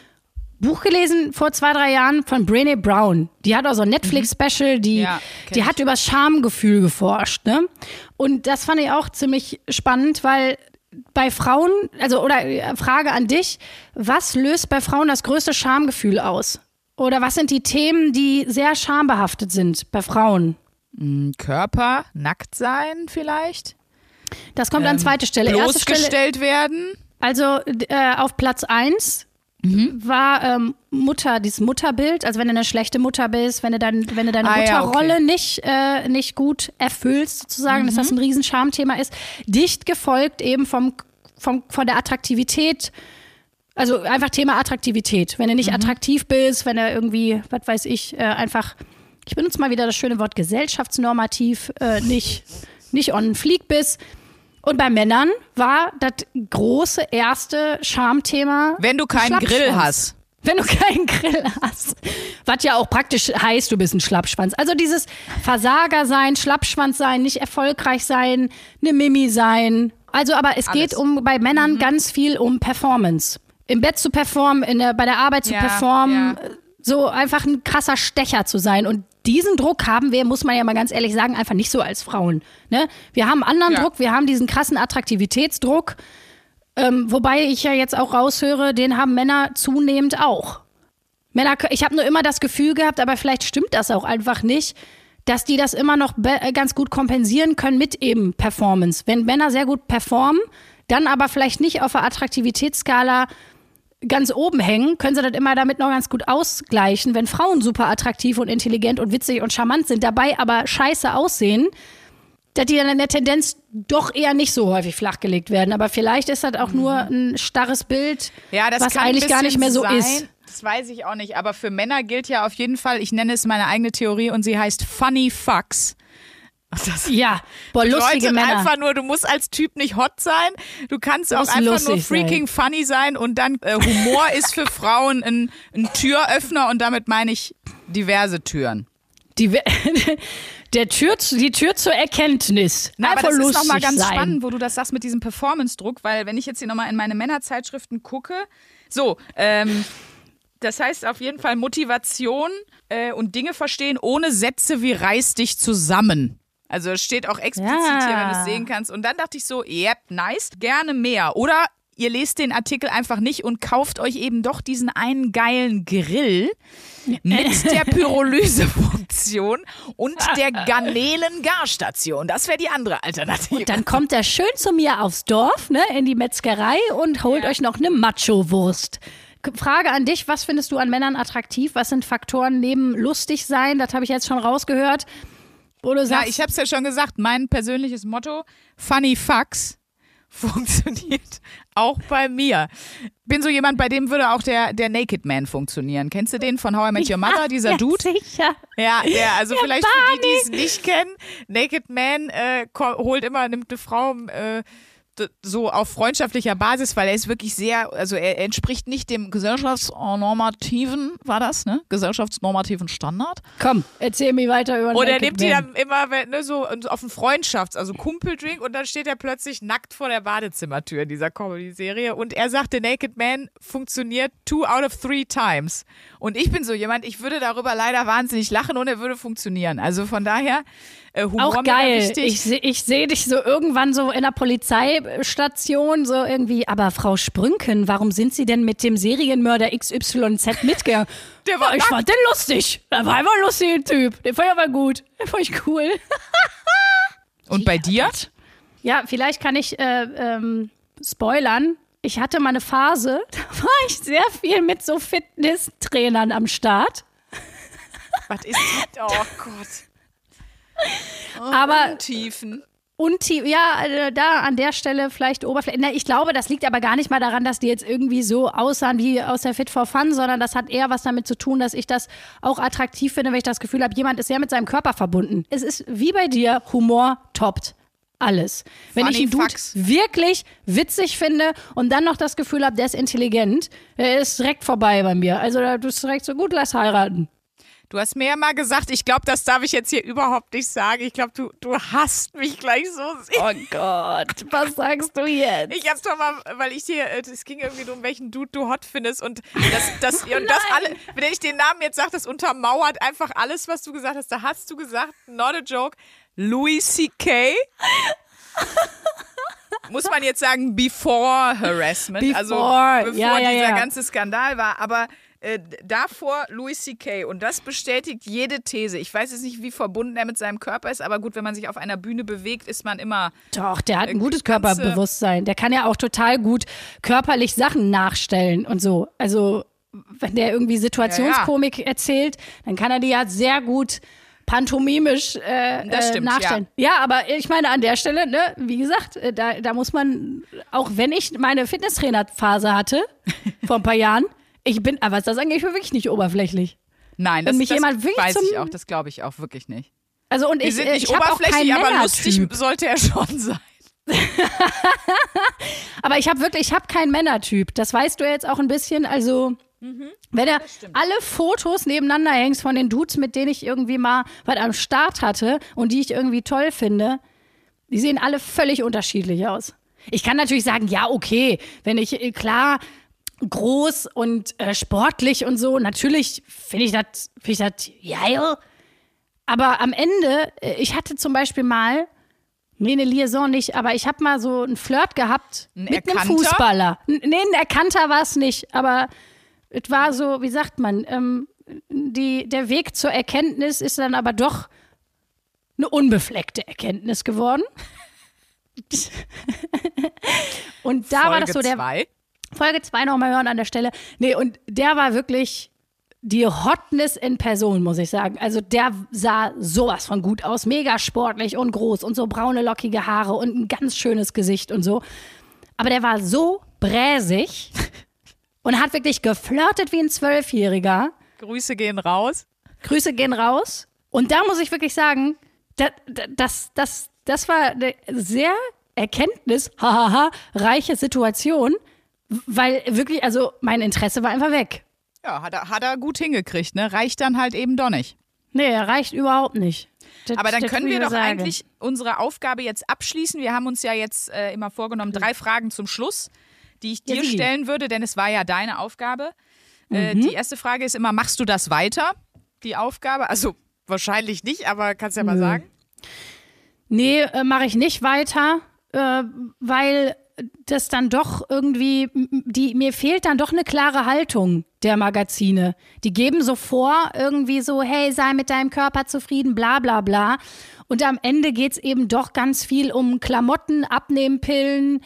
Buch gelesen vor zwei, drei Jahren von Brené Brown. Die hat auch so ein Netflix-Special, die, Ja, die hat über das Schamgefühl geforscht. Ne? Und das fand ich auch ziemlich spannend, weil bei Frauen, also oder äh, Frage an dich, was löst bei Frauen das größte Schamgefühl aus? Oder was sind die Themen, die sehr schambehaftet sind bei Frauen? Körper, nackt sein vielleicht. Das kommt an zweite Stelle. Erste Stelle, werden. also äh, auf Platz eins Mhm. war ähm, Mutter, dieses Mutterbild, also wenn du eine schlechte Mutter bist, wenn du, dann, wenn du deine Ah, ja, Mutterrolle okay. nicht, äh, nicht gut erfüllst, sozusagen, dass Mhm. das ein Riesenschamthema ist. Dicht gefolgt eben vom, vom, von der Attraktivität Also einfach Thema Attraktivität. Wenn du nicht attraktiv bist, wenn er irgendwie, was weiß ich, äh, einfach, ich benutze mal wieder das schöne Wort gesellschaftsnormativ, äh, nicht, nicht on fleek bist. Und bei Männern war das große erste Charmthema. Wenn du keinen Grill hast. Wenn du [LAUGHS] keinen Grill hast. Was ja auch praktisch heißt, du bist ein Schlappschwanz. Also dieses Versager sein, Schlappschwanz sein, nicht erfolgreich sein, eine Mimi sein. Also, aber es geht um bei Männern Mhm. ganz viel um Performance. Im Bett zu performen, in der, bei der Arbeit zu Ja, performen, ja. so einfach ein krasser Stecher zu sein. Und diesen Druck haben wir, muss man ja mal ganz ehrlich sagen, einfach nicht so als Frauen. Ne? Wir haben anderen Ja. Druck, wir haben diesen krassen Attraktivitätsdruck. Ähm, wobei ich ja jetzt auch raushöre, den haben Männer zunehmend auch. Männer, ich habe nur immer das Gefühl gehabt, aber vielleicht stimmt das auch einfach nicht, dass die das immer noch äh, ganz gut kompensieren können mit eben Performance. Wenn Männer sehr gut performen, dann aber vielleicht nicht auf der Attraktivitätsskala ganz oben hängen, können sie das immer damit noch ganz gut ausgleichen. Wenn Frauen super attraktiv und intelligent und witzig und charmant sind, dabei aber scheiße aussehen, dass die dann in der Tendenz doch eher nicht so häufig flachgelegt werden. Aber vielleicht ist das auch nur ein starres Bild, Ja, das was eigentlich gar nicht mehr so sein. ist. Das weiß ich auch nicht. Aber für Männer gilt ja auf jeden Fall, ich nenne es meine eigene Theorie und sie heißt Funny Fucks. Das Ja, boah, lustige Männer. einfach nur, du musst als Typ nicht hot sein. Du kannst auch musst einfach nur freaking funny sein und dann äh, Humor [LAUGHS] ist für Frauen ein, ein Türöffner und damit meine ich diverse Türen. Die, [LAUGHS] der Tür, die Tür zur Erkenntnis. Na, aber das ist nochmal ganz sein. spannend, wo du das sagst mit diesem Performance-Druck, weil wenn ich jetzt hier nochmal in meine Männerzeitschriften gucke, so, ähm, das heißt auf jeden Fall Motivation äh, und Dinge verstehen ohne Sätze wie reiß dich zusammen. Also es steht auch explizit Ja. hier, wenn du es sehen kannst. Und dann dachte ich so, yep, nice, gerne mehr. Oder ihr lest den Artikel einfach nicht und kauft euch eben doch diesen einen geilen Grill mit [LAUGHS] der Pyrolysefunktion und der Garnelen-Garstation. Das wäre die andere Alternative. Dann kommt er schön zu mir aufs Dorf, ne, in die Metzgerei und holt euch noch eine Macho-Wurst. Frage an dich, was findest du an Männern attraktiv? Was sind Faktoren neben lustig sein? Das habe ich jetzt schon rausgehört. Wo du Ja, sagst, ich habe es ja schon gesagt, mein persönliches Motto, Funny Fucks, [LAUGHS] funktioniert auch bei mir. Bin so jemand, bei dem würde auch der, der Naked Man funktionieren. Kennst du den von How I Met Your Mother, dieser ja, Dude? Sicher. Ja, der, also vielleicht für die, die es nicht kennen, Naked Man äh, holt immer, nimmt eine Frau äh, so auf freundschaftlicher Basis, weil er ist wirklich sehr, also er, entspricht nicht dem gesellschaftsnormativen, war das, ne? Gesellschaftsnormativen Standard. Komm, erzähl mir weiter über Und er nimmt die dann immer ne, so auf einen Freundschafts-, also Kumpeldrink und dann steht er plötzlich nackt vor der Badezimmertür in dieser Comedy-Serie und er sagt, The Naked Man funktioniert two out of three times. Und ich bin so jemand, ich würde darüber leider wahnsinnig lachen und er würde funktionieren. Also von daher, äh, Humor Auch geil. Ich, ich sehe dich so irgendwann so in der Polizeistation, so irgendwie, aber Frau Sprünken, warum sind Sie denn mit dem Serienmörder XYZ mitgegangen? [LAUGHS] Der war ja, ich nackt. fand den lustig. Der war einfach ein lustiger Typ. Den fand ich aber gut. Den fand ich cool. [LAUGHS] und bei dir? Ja, vielleicht kann ich äh, ähm, spoilern. Ich hatte mal eine Phase, [LAUGHS] da war ich sehr viel mit so Fitnesstrainern am Start. Was ist das? Oh Gott. Aber Tiefen. Und tie- ja, äh, da an der Stelle vielleicht Oberfläche. Na, ich glaube, das liegt aber gar nicht mal daran, dass die jetzt irgendwie so aussahen wie aus der Fit for Fun, sondern das hat eher was damit zu tun, dass ich das auch attraktiv finde, wenn ich das Gefühl habe, jemand ist sehr mit seinem Körper verbunden. Es ist wie bei dir, Humor toppt alles. Wenn Funny ich einen Dude wirklich witzig finde und dann noch das Gefühl habe, der ist intelligent, der ist direkt vorbei bei mir. Also da bist du direkt so gut, lass heiraten. Du hast mir ja mal gesagt, ich glaube, das darf ich jetzt hier überhaupt nicht sagen. Ich glaube, du, du hasst mich gleich so sehr. Oh Gott, was sagst du jetzt? Ich hab's doch mal, weil ich dir, äh, es ging irgendwie darum, welchen Dude du hot findest und das, das, [LAUGHS] und das alle, wenn ich den Namen jetzt sage, das untermauert einfach alles, was du gesagt hast. Da hast du gesagt, not a joke, Louis C.K. [LAUGHS] Muss man jetzt sagen, before harassment, also Before, bevor ja, ja, dieser ja. ganze Skandal war, aber äh, davor Louis C.K. und das bestätigt jede These. Ich weiß jetzt nicht, wie verbunden er mit seinem Körper ist, aber gut, wenn man sich auf einer Bühne bewegt, ist man immer Doch, der hat ein Irgendwie gutes Körperbewusstsein. Der kann ja auch total gut körperlich Sachen nachstellen und so. Also, wenn der irgendwie Situationskomik erzählt, dann kann er die ja sehr gut pantomimisch äh, Das äh, stimmt, nachstellen. Ja. aber ich meine an der Stelle, ne, wie gesagt, äh, da, da muss man, auch wenn ich meine Fitnesstrainerphase hatte, [LAUGHS] vor ein paar Jahren, ich bin, aber was das angeht, ich bin wirklich nicht oberflächlich. Nein, das, Wenn mich das jemand wirklich weiß ich auch, das glaube ich auch wirklich nicht. Also und Wir ich, sind äh, nicht ich hab auch oberflächlich, aber lustig [LAUGHS] sollte er schon sein. [LAUGHS] Aber ich habe wirklich, ich habe keinen Männertyp. Das weißt du jetzt auch ein bisschen. Also, wenn du alle Fotos nebeneinander hängst von den Dudes, mit denen ich irgendwie mal was am Start hatte und die ich irgendwie toll finde, die sehen alle völlig unterschiedlich aus. Ich kann natürlich sagen, ja, okay, wenn ich, äh, klar, groß und äh, sportlich und so, natürlich finde ich das, finde ich das geil. Aber am Ende, äh, ich hatte zum Beispiel mal, nee, eine Liaison nicht, aber ich habe mal so einen Flirt gehabt Ein mit einem Erkannter? Fußballer. N- Nee, ein Erkannter war es nicht, aber es war so, wie sagt man, ähm, die, der Weg zur Erkenntnis ist dann aber doch eine unbefleckte Erkenntnis geworden. [LAUGHS] Und da war das so der zwei. Folge 2 nochmal hören an der Stelle. Nee, und der war wirklich die Hotness in Person, muss ich sagen. Also der sah sowas von gut aus. Mega sportlich und groß und so braune, lockige Haare und ein ganz schönes Gesicht und so. Aber der war so bräsig [LAUGHS] und hat wirklich geflirtet wie ein Zwölfjähriger. Grüße gehen raus. Grüße gehen raus. Und da muss ich wirklich sagen, das, das, das, das war eine sehr Erkenntnis, [LAUGHS] hahaha, reiche Situation, weil wirklich, also mein Interesse war einfach weg. Ja, hat er, hat er gut hingekriegt, ne? Reicht dann halt eben doch nicht. Nee, er reicht überhaupt nicht. Das- Aber dann können wir doch sagen. eigentlich unsere Aufgabe jetzt abschließen. Wir haben uns ja jetzt äh, immer vorgenommen, drei Fragen zum Schluss, die ich Ja, dir Sie. stellen würde, denn es war ja deine Aufgabe. Äh, Mhm. die erste Frage ist immer, machst du das weiter? Die Aufgabe? Also wahrscheinlich nicht, aber kannst ja mal Nö. sagen. Nee, äh, mache ich nicht weiter, äh, weil das dann doch irgendwie, die, mir fehlt dann doch eine klare Haltung der Magazine. Die geben so vor, irgendwie so, hey, sei mit deinem Körper zufrieden, bla bla bla. Und am Ende geht's eben doch ganz viel um Klamotten, Abnehmpillen,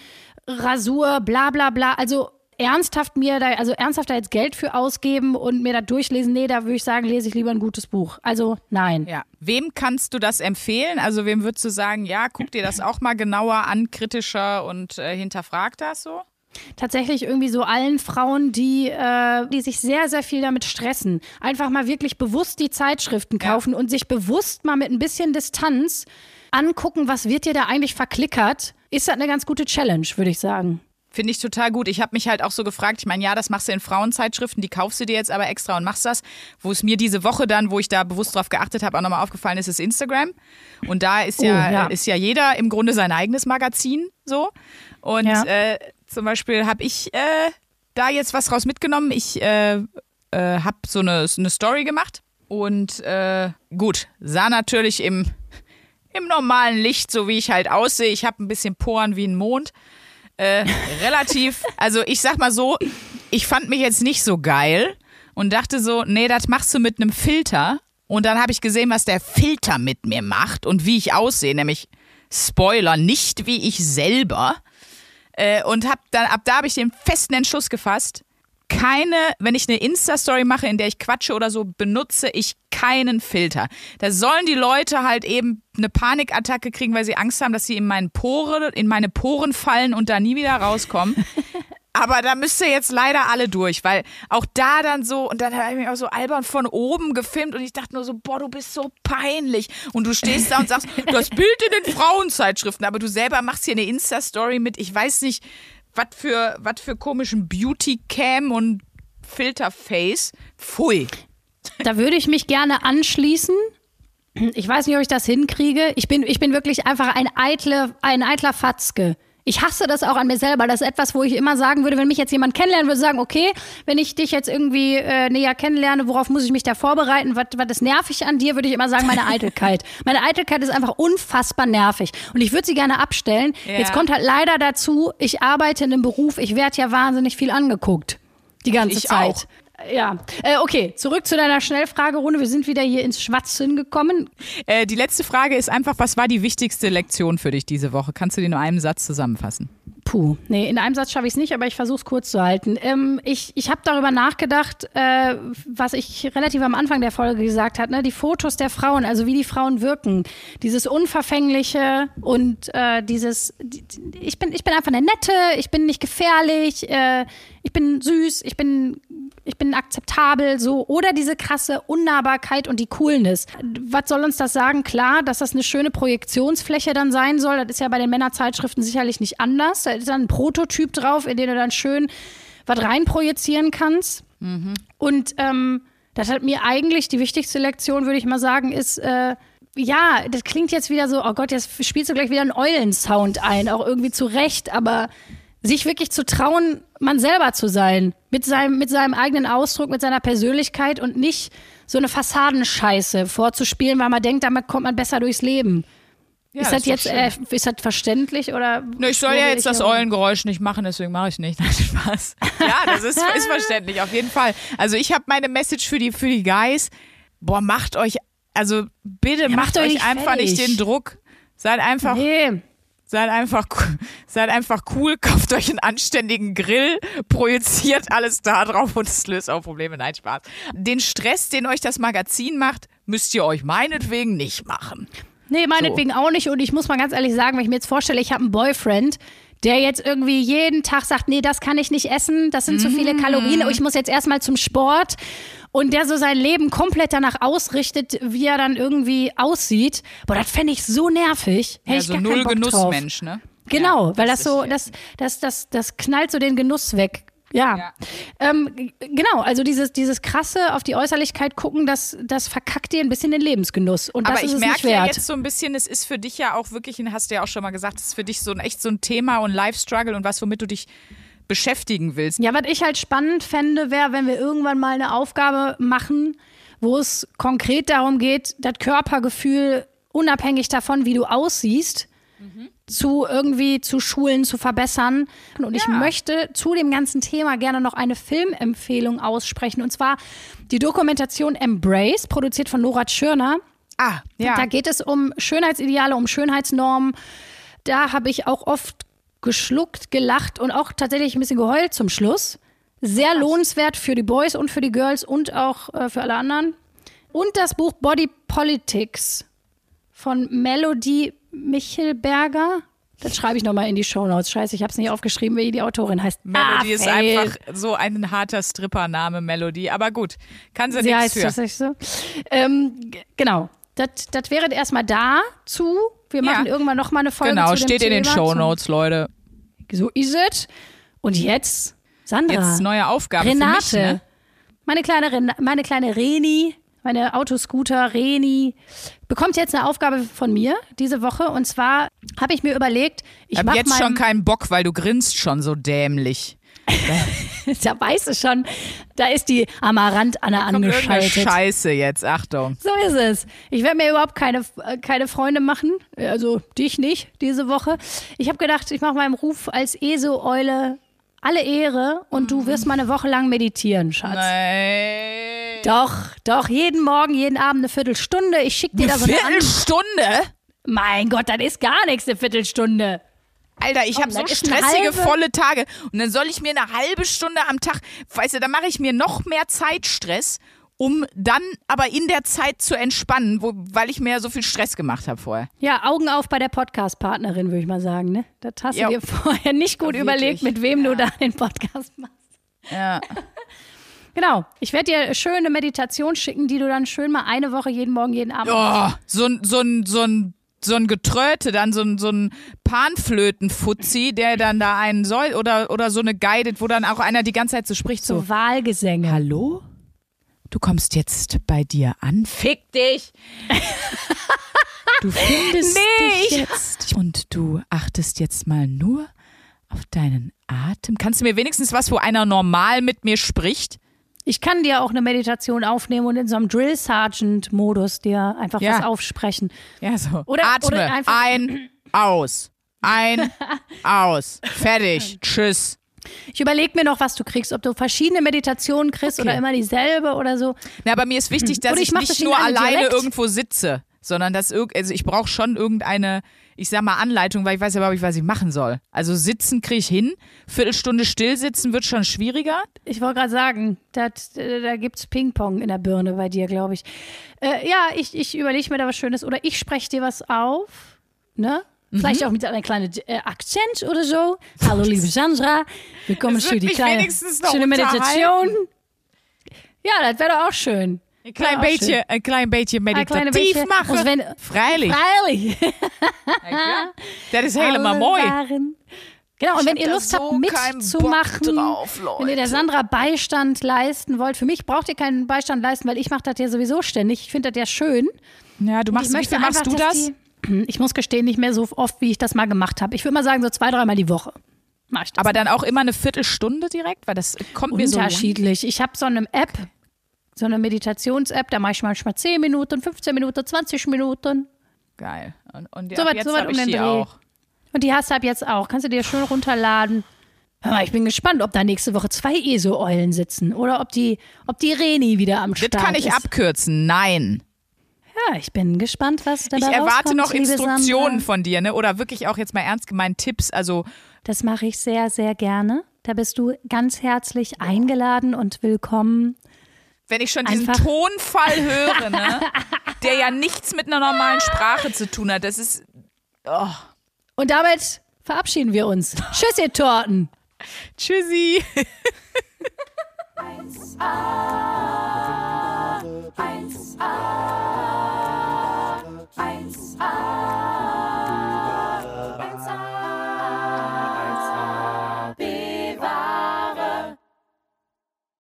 Rasur, bla bla bla. Also ernsthaft mir da, also ernsthaft da jetzt Geld für ausgeben und mir da durchlesen, nee, da würde ich sagen, lese ich lieber ein gutes Buch. Also nein. Ja. Wem kannst du das empfehlen? Also wem würdest du sagen, ja, guck dir das auch mal genauer an, kritischer und äh, hinterfrag das so? tatsächlich irgendwie so allen Frauen, die, äh, die sich sehr, sehr viel damit stressen. Einfach mal wirklich bewusst die Zeitschriften Ja. kaufen und sich bewusst mal mit ein bisschen Distanz angucken, was wird dir da eigentlich verklickert. Ist das eine ganz gute Challenge, würde ich sagen. Finde ich total gut. Ich habe mich halt auch so gefragt, ich meine, ja, das machst du in Frauenzeitschriften, die kaufst du dir jetzt aber extra und machst das. Wo es mir diese Woche dann, wo ich da bewusst drauf geachtet habe, auch nochmal aufgefallen ist, ist Instagram. Und da ist ja, Oh, ja. ist ja jeder im Grunde sein eigenes Magazin so. Und Ja. äh, zum Beispiel habe ich äh, da jetzt was raus mitgenommen. Ich äh, äh, habe so eine, eine Story gemacht und äh, gut, sah natürlich im, im normalen Licht, so wie ich halt aussehe. Ich habe ein bisschen Poren wie ein Mond. Äh, relativ, also ich sag mal so, ich fand mich jetzt nicht so geil und dachte so, nee, das machst du mit einem Filter. Und dann habe ich gesehen, was der Filter mit mir macht und wie ich aussehe, nämlich Spoiler, nicht wie ich selber. Äh, und hab dann, ab da habe ich den festen Entschluss gefasst, keine, wenn ich eine Insta-Story mache, in der ich quatsche oder so, benutze ich keinen Filter. Da sollen die Leute halt eben eine Panikattacke kriegen, weil sie Angst haben, dass sie in, meinen Pore, in meine Poren fallen und da nie wieder rauskommen. [LAUGHS] Aber da müsst ihr jetzt leider alle durch, weil auch da dann so, und dann habe ich mich auch so albern von oben gefilmt und ich dachte nur so, boah, du bist so peinlich. Und du stehst da und sagst, das Bild in den Frauenzeitschriften, aber du selber machst hier eine Insta-Story mit, ich weiß nicht, was für, was für komischen Beauty-Cam und Filterface. Pfui. Da würde ich mich gerne anschließen. Ich weiß nicht, ob ich das hinkriege. Ich bin, ich bin wirklich einfach ein, eitle, ein eitler Fatzke. Ich hasse das auch an mir selber. Das ist etwas, wo ich immer sagen würde, wenn mich jetzt jemand kennenlernen würde, sagen, okay, wenn ich dich jetzt irgendwie äh, näher kennenlerne, worauf muss ich mich da vorbereiten? Was, was ist nervig an dir? Würde ich immer sagen, meine [LAUGHS] Eitelkeit. meine Eitelkeit ist einfach unfassbar nervig. Und ich würde sie gerne abstellen. Ja. Jetzt kommt halt leider dazu, ich arbeite in einem Beruf, ich werde ja wahnsinnig viel angeguckt. Die ganze Ich Zeit. auch. Ja, äh, okay, zurück zu deiner Schnellfragerunde. Wir sind wieder hier ins Schwatzen gekommen. Äh, die letzte Frage ist einfach, was war die wichtigste Lektion für dich diese Woche? Kannst du die in einem Satz zusammenfassen? Puh, nee, in einem Satz schaffe ich es nicht, aber ich versuche es kurz zu halten. Ähm, ich ich habe darüber nachgedacht, äh, was ich relativ am Anfang der Folge gesagt habe, ne? die Fotos der Frauen, also wie die Frauen wirken, dieses Unverfängliche und äh, dieses, die, ich bin, ich bin einfach eine Nette, ich bin nicht gefährlich, äh, ich bin süß, ich bin ich bin akzeptabel, so, oder diese krasse Unnahbarkeit und die Coolness. Was soll uns das sagen? Klar, dass das eine schöne Projektionsfläche dann sein soll. Das ist ja bei den Männerzeitschriften sicherlich nicht anders. Da ist dann ein Prototyp drauf, in den du dann schön was reinprojizieren kannst. Mhm. Und ähm, das hat mir eigentlich die wichtigste Lektion, würde ich mal sagen, ist, äh, ja, das klingt jetzt wieder so, oh Gott, jetzt spielst du gleich wieder einen Eulensound ein, auch irgendwie zu Recht, aber sich wirklich zu trauen, man selber zu sein. Mit seinem, mit seinem eigenen Ausdruck, mit seiner Persönlichkeit und nicht so eine Fassadenscheiße vorzuspielen, weil man denkt, damit kommt man besser durchs Leben. Ja, ist das, jetzt äh, ist das verständlich oder? Ne, ich soll ja jetzt das Eulengeräusch nicht machen, deswegen mache ich nicht. [LAUGHS] Nein, Spaß. Ja, das ist, ist verständlich, auf jeden Fall. Also ich habe meine Message für die für die Guys. Boah, macht euch, also bitte ja, macht, macht, euch einfach fertig. nicht den Druck. Seid einfach. Nee. Seid einfach, seid einfach cool, kauft euch einen anständigen Grill, projiziert alles da drauf und es löst auch Probleme. Nein, Spaß. Den Stress, den euch das Magazin macht, müsst ihr euch meinetwegen nicht machen. Nee, meinetwegen so. auch nicht. Und ich muss mal ganz ehrlich sagen, wenn ich mir jetzt vorstelle, ich habe einen Boyfriend, der jetzt irgendwie jeden Tag sagt, nee, das kann ich nicht essen, das sind zu viele Kalorien, ich muss jetzt erstmal zum Sport und der so sein Leben komplett danach ausrichtet, wie er dann irgendwie aussieht. Boah, das fände ich so nervig. Hätte ja, ich so gar null Genussmensch, ne? Genau, ja, weil das, das so, das, das, das, das knallt so den Genuss weg. Ja. ja. Ähm, genau, also dieses, dieses krasse auf die Äußerlichkeit gucken, das, das verkackt dir ein bisschen den Lebensgenuss. Und das Aber ich merke ja jetzt so ein bisschen, es ist für dich ja auch wirklich, hast du ja auch schon mal gesagt, es ist für dich so ein echt so ein Thema und Life-Struggle und was, womit du dich beschäftigen willst. Ja, was ich halt spannend fände, wäre, wenn wir irgendwann mal eine Aufgabe machen, wo es konkret darum geht, das Körpergefühl unabhängig davon, wie du aussiehst, mhm. zu irgendwie zu schulen, zu verbessern. Und ja. ich möchte zu dem ganzen Thema gerne noch eine Filmempfehlung aussprechen. Und zwar die Dokumentation Embrace, produziert von Nora Tschirner. Ah, ja. Da geht es um Schönheitsideale, um Schönheitsnormen. Da habe ich auch oft geschluckt, gelacht und auch tatsächlich ein bisschen geheult zum Schluss. Sehr lohnenswert für die Boys und für die Girls und auch äh, für alle anderen. Und das Buch Body Politics von Melody Michelberger. Das schreibe ich nochmal in die Shownotes. Scheiße, ich habe es nicht aufgeschrieben, wie die Autorin heißt. Melody ah, ist fail. einfach so ein harter Strippername, Melody. Aber gut, kann sie, sie nichts für. Das so. Ähm, genau. Das, das wäre erstmal dazu. Wir machen ja. irgendwann nochmal eine Folge Genau, steht in den Show Notes, Leute. So ist es. Und jetzt, Sandra. Jetzt neue Aufgabe Renate. Für mich, ne? Meine kleine, meine kleine Reni, meine Autoscooter Reni, bekommt jetzt eine Aufgabe von mir diese Woche. Und zwar habe ich mir überlegt, ich habe jetzt schon keinen Bock, weil du grinst schon so dämlich. [LAUGHS] da weißt du schon, da ist die Amarant Anna angeschaltet. Scheiße jetzt, Achtung. So ist es. Ich werde mir überhaupt keine, keine Freunde machen, also dich nicht diese Woche. Ich habe gedacht, ich mache meinem Ruf als ESO-Eule alle Ehre und du wirst mal eine Woche lang meditieren, Schatz. Nein. Doch, doch, jeden Morgen, jeden Abend eine Viertelstunde. Ich schicke dir da so eine Viertelstunde? Mein Gott, das ist gar nichts, eine Viertelstunde. Alter, ich habe so stressige, volle Tage. Und dann soll ich mir eine halbe Stunde am Tag, weißt du, da mache ich mir noch mehr Zeitstress, um dann aber in der Zeit zu entspannen, wo, weil ich mir so viel Stress gemacht habe vorher. Ja, Augen auf bei der Podcast-Partnerin, würde ich mal sagen. Ne? Das hast du ja. dir [LAUGHS] vorher nicht gut ja, überlegt, mit wem ja. du da den Podcast machst. Ja. [LAUGHS] Genau. Ich werde dir schöne Meditation schicken, die du dann schön mal eine Woche jeden Morgen, jeden Abend. Oh, so ein, so ein, so ein so ein Getröte, dann so ein, so ein Panflötenfutzi, der dann da einen soll, oder, oder so eine Guided, wo dann auch einer die ganze Zeit so spricht, so, so Wahlgesänge. Hallo? Du kommst jetzt bei dir an? Fick dich! Du [LAUGHS] findest nee, dich jetzt und du achtest jetzt mal nur auf deinen Atem. Kannst du mir wenigstens was, wo einer normal mit mir spricht? Ich kann dir auch eine Meditation aufnehmen und in so einem Drill Sergeant Modus dir einfach ja. was aufsprechen. Ja, so. Oder, Atme. Oder einfach ein, aus. Ein, [LAUGHS] aus. Fertig. Tschüss. Ich überlege mir noch, was du kriegst, ob du verschiedene Meditationen kriegst okay. oder immer dieselbe oder so. Na, aber mir ist wichtig, dass ich, ich nicht nur alleine direkt. irgendwo sitze. Sondern dass irg also ich brauche schon irgendeine, ich sag mal, Anleitung, weil ich weiß ja überhaupt nicht, was ich machen soll. Also sitzen kriege ich hin, Viertelstunde still sitzen wird schon schwieriger. Ich wollte gerade sagen, dat, äh, da gibt's Ping-Pong in der Birne bei dir, glaube ich. Äh, ja, ich, ich überlege mir da was Schönes oder ich spreche dir was auf, ne? Mhm. Vielleicht auch mit einem kleinen äh, Akzent oder so. Hallo, liebe Sandra. Willkommen für die kleine schöne. Meditation. Ja, das wäre doch auch schön. Ein klein, auch beetje, ein klein beetje kleine beetje- machen. Und wenn- Freilich. Freilich. Das ist helemaal mooi. waren- Genau, und Ich wenn ihr Lust so habt, mitzumachen, drauf, wenn ihr der. Sandra Beistand leisten wollt, für mich braucht ihr keinen Beistand leisten, weil ich mache das ja sowieso ständig. Ich finde das ja schön. Ja, du machst, wie viel machst du das? Die, [CLEARS THROAT] ich muss gestehen, nicht mehr so oft, wie ich das mal gemacht habe. Ich würde mal sagen, so zwei, dreimal die Woche. Mach ich das. Aber dann auch immer eine Viertelstunde direkt, weil das kommt mir so unterschiedlich. Ich habe so eine App, so eine Meditations-App, da mache ich manchmal 10 Minuten, 15 Minuten, 20 Minuten. Geil. Und, und So ab weit- jetzt so weit hab um den die Dreh. auch. Und die hast du ab jetzt auch. Kannst du dir schön runterladen. Hör mal, ich bin gespannt, ob da nächste Woche zwei ESO-Eulen sitzen oder ob die, ob die Reni wieder am Start Das kann ich ist. abkürzen. Nein. Ja, ich bin gespannt, was da Ich erwarte noch Instruktionen Sandra. von dir, ne? Oder wirklich auch jetzt mal ernst gemeint Tipps. Also Das mache ich sehr, sehr gerne. Da bist du ganz herzlich eingeladen und willkommen wenn ich schon diesen Einfach. Tonfall höre, ne, [LAUGHS] der ja nichts mit einer normalen Sprache zu tun hat, das ist. Oh. Und damit verabschieden wir uns. Tschüss, ihr Torten. Tschüssi. 1a, 1a, 1a.